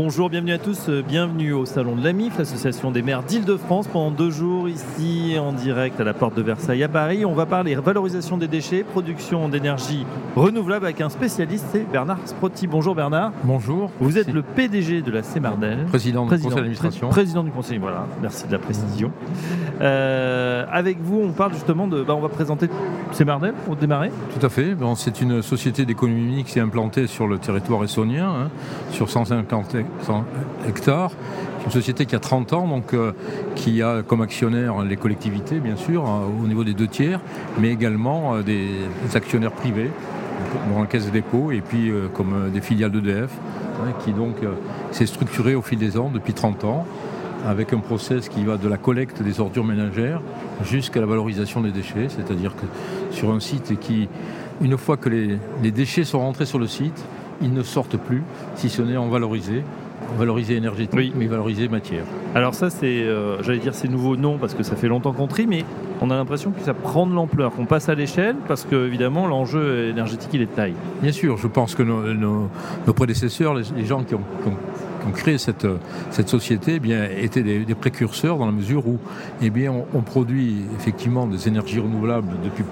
Bonjour, bienvenue à tous, euh, bienvenue au Salon de l'AMIF, l'association des maires d'Île-de-France, pendant deux jours ici en direct à la porte de Versailles à Paris. On va parler valorisation des déchets, production d'énergie renouvelable avec un spécialiste, c'est Bernard Sprotti. Bonjour Bernard. Bonjour. Vous êtes le PDG de la Cémardel. Président, du conseil d'administration. Président du conseil, voilà, merci de la précision. Euh, avec vous, on parle justement de. Bah, on va présenter Cémardel pour démarrer. Tout à fait. C'est une société d'économie qui s'est implantée sur le territoire estonien, hein, sur 150 hectares. Une société qui a 30 ans, euh, qui a comme actionnaires les collectivités, bien sûr, hein, au niveau des deux tiers, mais également euh, des, actionnaires privés, dans la caisse de dépôt, et puis euh, comme des filiales d'EDF, hein, qui donc s'est structuré au fil des ans depuis 30 ans avec un process qui va de la collecte des ordures ménagères jusqu'à la valorisation des déchets, c'est-à-dire que sur un site qui, une fois que les déchets sont rentrés sur le site, ils ne sortent plus, si ce n'est en valoriser, valoriser énergétique, mais valoriser matière. Alors ça, c'est, euh, j'allais dire, c'est nouveau, non, parce que ça fait longtemps qu'on trie, mais on a l'impression que ça prend de l'ampleur, qu'on passe à l'échelle, parce que évidemment, l'enjeu énergétique, il est de taille. Bien sûr, je pense que nos, prédécesseurs, les, gens qui ont, créé cette, cette société, eh bien, étaient des, précurseurs dans la mesure où eh bien, on, produit effectivement des énergies renouvelables depuis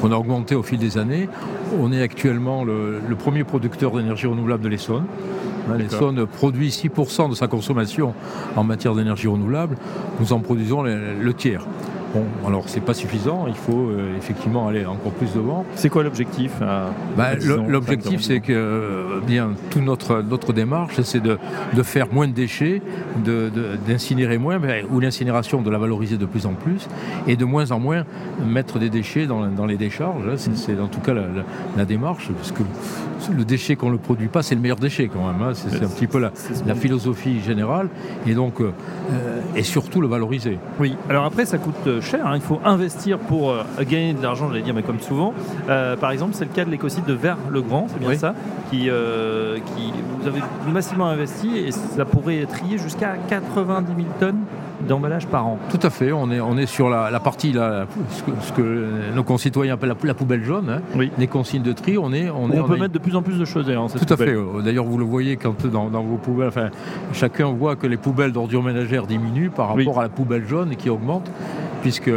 qu'on a augmenté au fil des années. On est actuellement le, premier producteur d'énergie renouvelable de l'Essonne. Hein, L'Essonne produit 6% de sa consommation en matière d'énergie renouvelable. Nous en produisons le tiers. Bon, alors c'est pas suffisant, il faut euh, effectivement aller encore plus devant. C'est quoi l'objectif bah, L'objectif, c'est que euh, bien toute notre, notre démarche, c'est de, faire moins de déchets, d'incinérer moins, ou l'incinération de la valoriser de plus en plus, et de moins en moins mettre des déchets dans, les décharges. Hein. C'est en tout cas la, démarche, parce que le déchet qu'on ne produit pas, c'est le meilleur déchet quand même. Hein. C'est un petit peu la, philosophie générale, et donc euh, et surtout le valoriser. Oui. Alors après, ça coûte cher. Hein. Il faut investir pour euh, gagner de l'argent, j'allais dire, mais comme souvent. Euh, par exemple, c'est le cas de l'écosite de Vers-le-Grand, c'est bien ça, qui, euh, qui, vous avez massivement investi et ça pourrait trier jusqu'à 90 000 tonnes d'emballage par an. Tout à fait, on est, on est sur la, partie, là, ce, que, nos concitoyens appellent la, poubelle jaune, hein. les consignes de tri. On, est, on, est, on peut mettre de plus en plus de choses d'ailleurs. Tout à fait, d'ailleurs vous le voyez quand dans, vos poubelles, enfin, chacun voit que les poubelles d'ordures ménagères diminuent par rapport à la poubelle jaune qui augmente puisque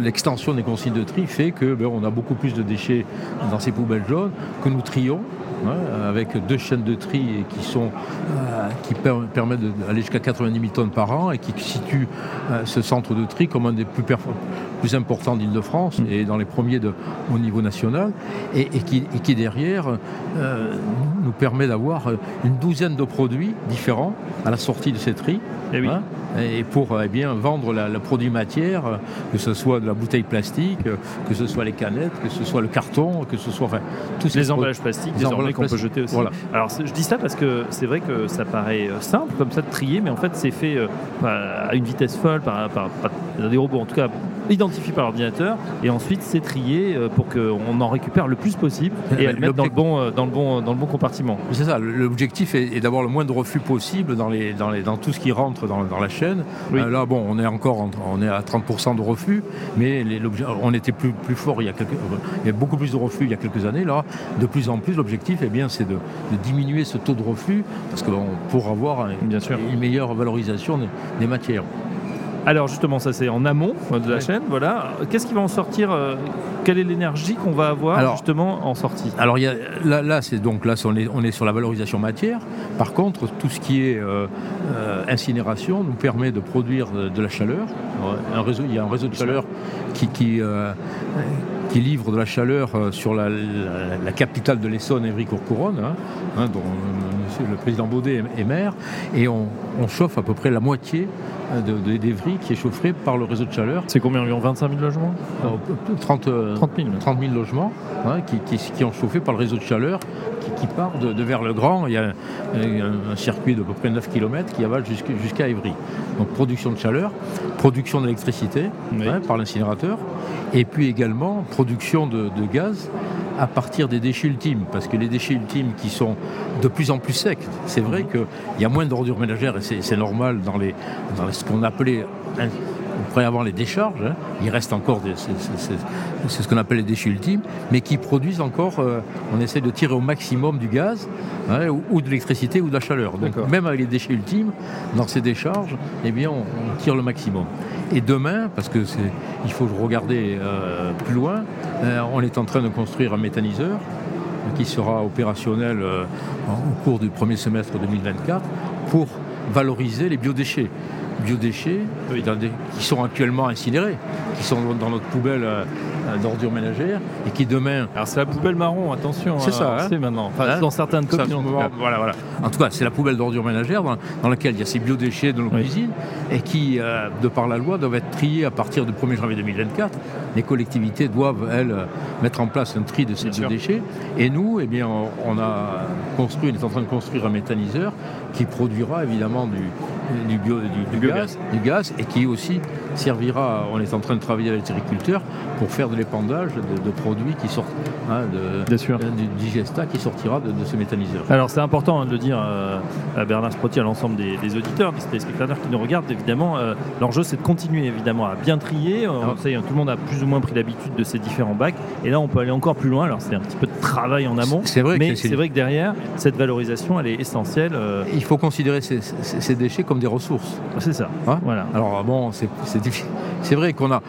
l'extension des consignes de tri fait que ben, on a beaucoup plus de déchets dans ces poubelles jaunes que nous trions Hein, avec deux chaînes de tri qui, sont, euh, qui permettent d'aller jusqu'à 90 000 tonnes par an et qui situent euh, ce centre de tri comme un des plus, plus importants d'Île-de-France mm. et dans les premiers de, au niveau national et, qui, qui, derrière euh, nous permet d'avoir une douzaine de produits différents à la sortie de ces tri. Et, eh hein, et pour eh bien, vendre le produit matière, que ce soit de la bouteille plastique, que ce soit les canettes, que ce soit le carton, que ce soit enfin, tous les emballages plastiques, qu'on peut jeter aussi. Alors je dis ça parce que c'est vrai que ça paraît euh, simple comme ça de trier, mais en fait c'est fait euh, à une vitesse folle par, par, des robots, en tout cas identifiés par l'ordinateur, et ensuite c'est trié euh, pour qu'on en récupère le plus possible et le mettre dans le bon, dans le bon, dans le bon compartiment. C'est ça. L'objectif est, d'avoir le moins de refus possible dans, les, dans, les, dans tout ce qui rentre dans, dans la chaîne. là, bon, on est encore on est à 30% de refus, mais on était plus, plus fort il y a quelques, il y a beaucoup plus de refus il y a quelques années. Là, de plus en plus, l'objectif eh bien, c'est de, diminuer ce taux de refus parce que pour avoir Bien sûr. une meilleure valorisation des, matières. Alors justement, ça c'est en amont de la chaîne. Voilà. Qu'est-ce qui va en sortir euh, Quelle est l'énergie qu'on va avoir justement en sortie? Alors il y a, là, là c'est donc là on est, on est, sur la valorisation matière. Par contre, tout ce qui est euh, euh, incinération nous permet de produire de, la chaleur. Un réseau, il y a un réseau de chaleur qui, qui qui livre de la chaleur sur la, capitale de l'Essonne, Évry-Courcouronne, hein, hein, dont le président Baudet est maire, et on, chauffe à peu près la moitié euh, d'Evry qui est chauffé par le réseau de chaleur. C'est combien environ 25 000 logements? 30, 000. logements hein, qui, qui, ont chauffé par le réseau de chaleur qui, part de, vers le Grand. Il y a un, circuit de peu près 9 km qui avale jusqu'à Évry. Donc production de chaleur, production d'électricité par l'incinérateur, et puis également production de, gaz à partir des déchets ultimes, parce que les déchets ultimes qui sont de plus en plus secs, c'est vrai qu'il y a moins d'ordures ménagères et c'est normal dans, les, dans ce qu'on appelait pourrait avoir les décharges, hein. il reste encore, c'est ce qu'on appelle les déchets ultimes, mais qui produisent encore, euh, on essaie de tirer au maximum du gaz, hein, ou, de l'électricité ou de la chaleur. Donc même avec les déchets ultimes, dans ces décharges, eh bien, on, tire le maximum. Et demain, parce que il faut regarder euh, plus loin, euh, on est en train de construire un méthaniseur qui sera opérationnel au cours du premier semestre 2024 pour valoriser les biodéchets biodéchets qui sont actuellement incinérés, qui sont dans notre poubelle euh, d'ordures ménagères et qui demain. Alors c'est la poubelle marron, attention. C'est ça. Hein. c'est maintenant. Hein dans certaines communes. En voilà, voilà. En tout cas, c'est la poubelle d'ordures ménagères dans, laquelle il y a ces biodéchets de nos cuisines et qui, euh, de par la loi, doivent être triés à partir du 1er janvier 2024. Les collectivités doivent, elles, mettre en place un tri de ces biodéchets. Et nous, eh bien, on, a construit, on est en train de construire un méthaniseur qui produira évidemment du, bio, du, gaz, du gaz et qui aussi servira, on est en train de travailler avec les agriculteurs pour faire de l'épandage de, produits qui sortent hein, de, sûr. du digesta qui sortira de, ce méthaniseur. Alors c'est important hein, de le dire euh, à Bernard Sprotti, à l'ensemble des, auditeurs, des téléspectateurs qui nous regardent, évidemment, euh, l'enjeu c'est de continuer évidemment à bien trier. On ah. sait, tout le monde a plus ou moins pris l'habitude de ces différents bacs et là on peut aller encore plus loin. Alors c'est un petit peu de travail en amont, c'est vrai mais c'est vrai que derrière cette valorisation elle est essentielle. Euh. Il faut considérer ces, ces, déchets comme des ressources. C'est ça. Hein voilà. Alors bon, c'est vrai qu'on a,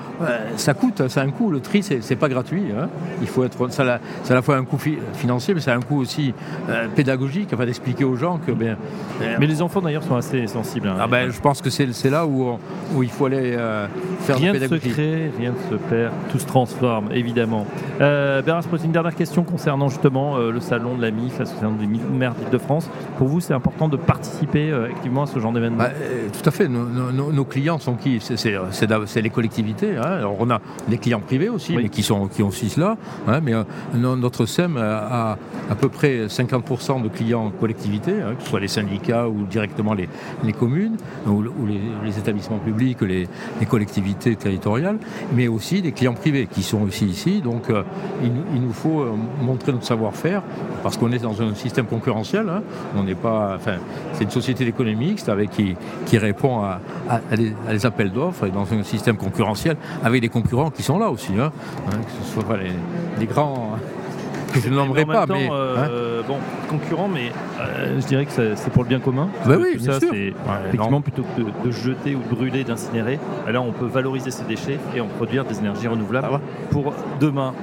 ça coûte, ça a un coût. Le tri c'est pas gratuit. Hein. Il faut être, ça, a, à la fois un coût financier, mais ça a un coût aussi euh, pédagogique, afin d'expliquer aux gens que. Ben, euh, mais les enfants d'ailleurs sont assez sensibles. Hein. ah ben, je pense que c'est là où, où il faut aller euh, faire rien de pédagogie. Rien ne se crée, rien ne se perd, tout se transforme, évidemment. Euh, Bernard une dernière question concernant justement le salon de la MIF, l'association des maires d'Île-de-France. Pour vous, c'est important de participer activement à ce genre d'événement? Bah, Tout à fait. Nos, clients sont qui? C'est les collectivités. Hein. Alors, on a des clients privés aussi, mais qui, sont, qui ont aussi cela. Hein. mais notre SEM a à peu près 50% de clients collectivités, hein, que ce soit les syndicats ou directement les, communes, ou, les, établissements publics, les, collectivités territoriales, mais aussi des clients privés qui sont aussi ici. Donc euh, il, nous faut euh, montrer notre savoir-faire parce qu'on est dans un système concurrentiel. Hein. On n'est pas, enfin, c'est une société d'économie mixte avec qui, qui répond à, des, appels d'offres et dans un système concurrentiel avec des concurrents qui sont là aussi, hein, que ce soit les, les grands je ne nommerai pas, mais. Euh, hein bon, concurrent, mais euh, je dirais que c'est pour le bien commun. Bah oui, ça, c'est effectivement plutôt que de, jeter ou de brûler, d'incinérer. Là, on peut valoriser ces déchets et en produire des énergies renouvelables ah pour demain.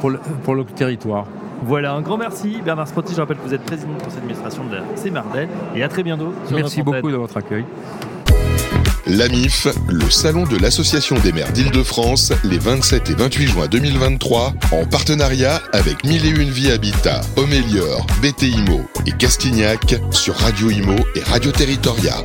Pour, le, territoire. Voilà, un grand merci Bernard Sprotti. Je rappelle que vous êtes président du conseil d'administration de la CMARDEL et à très bientôt. merci beaucoup de votre accueil. L'AMIF, le salon de l'Association des maires d'Île-de-France, les 27 et 28 juin 2023, en partenariat avec Mille et Une Vie Habitat, Homélior, BT Imo et Castignac sur Radio Imo et Radio Territoria.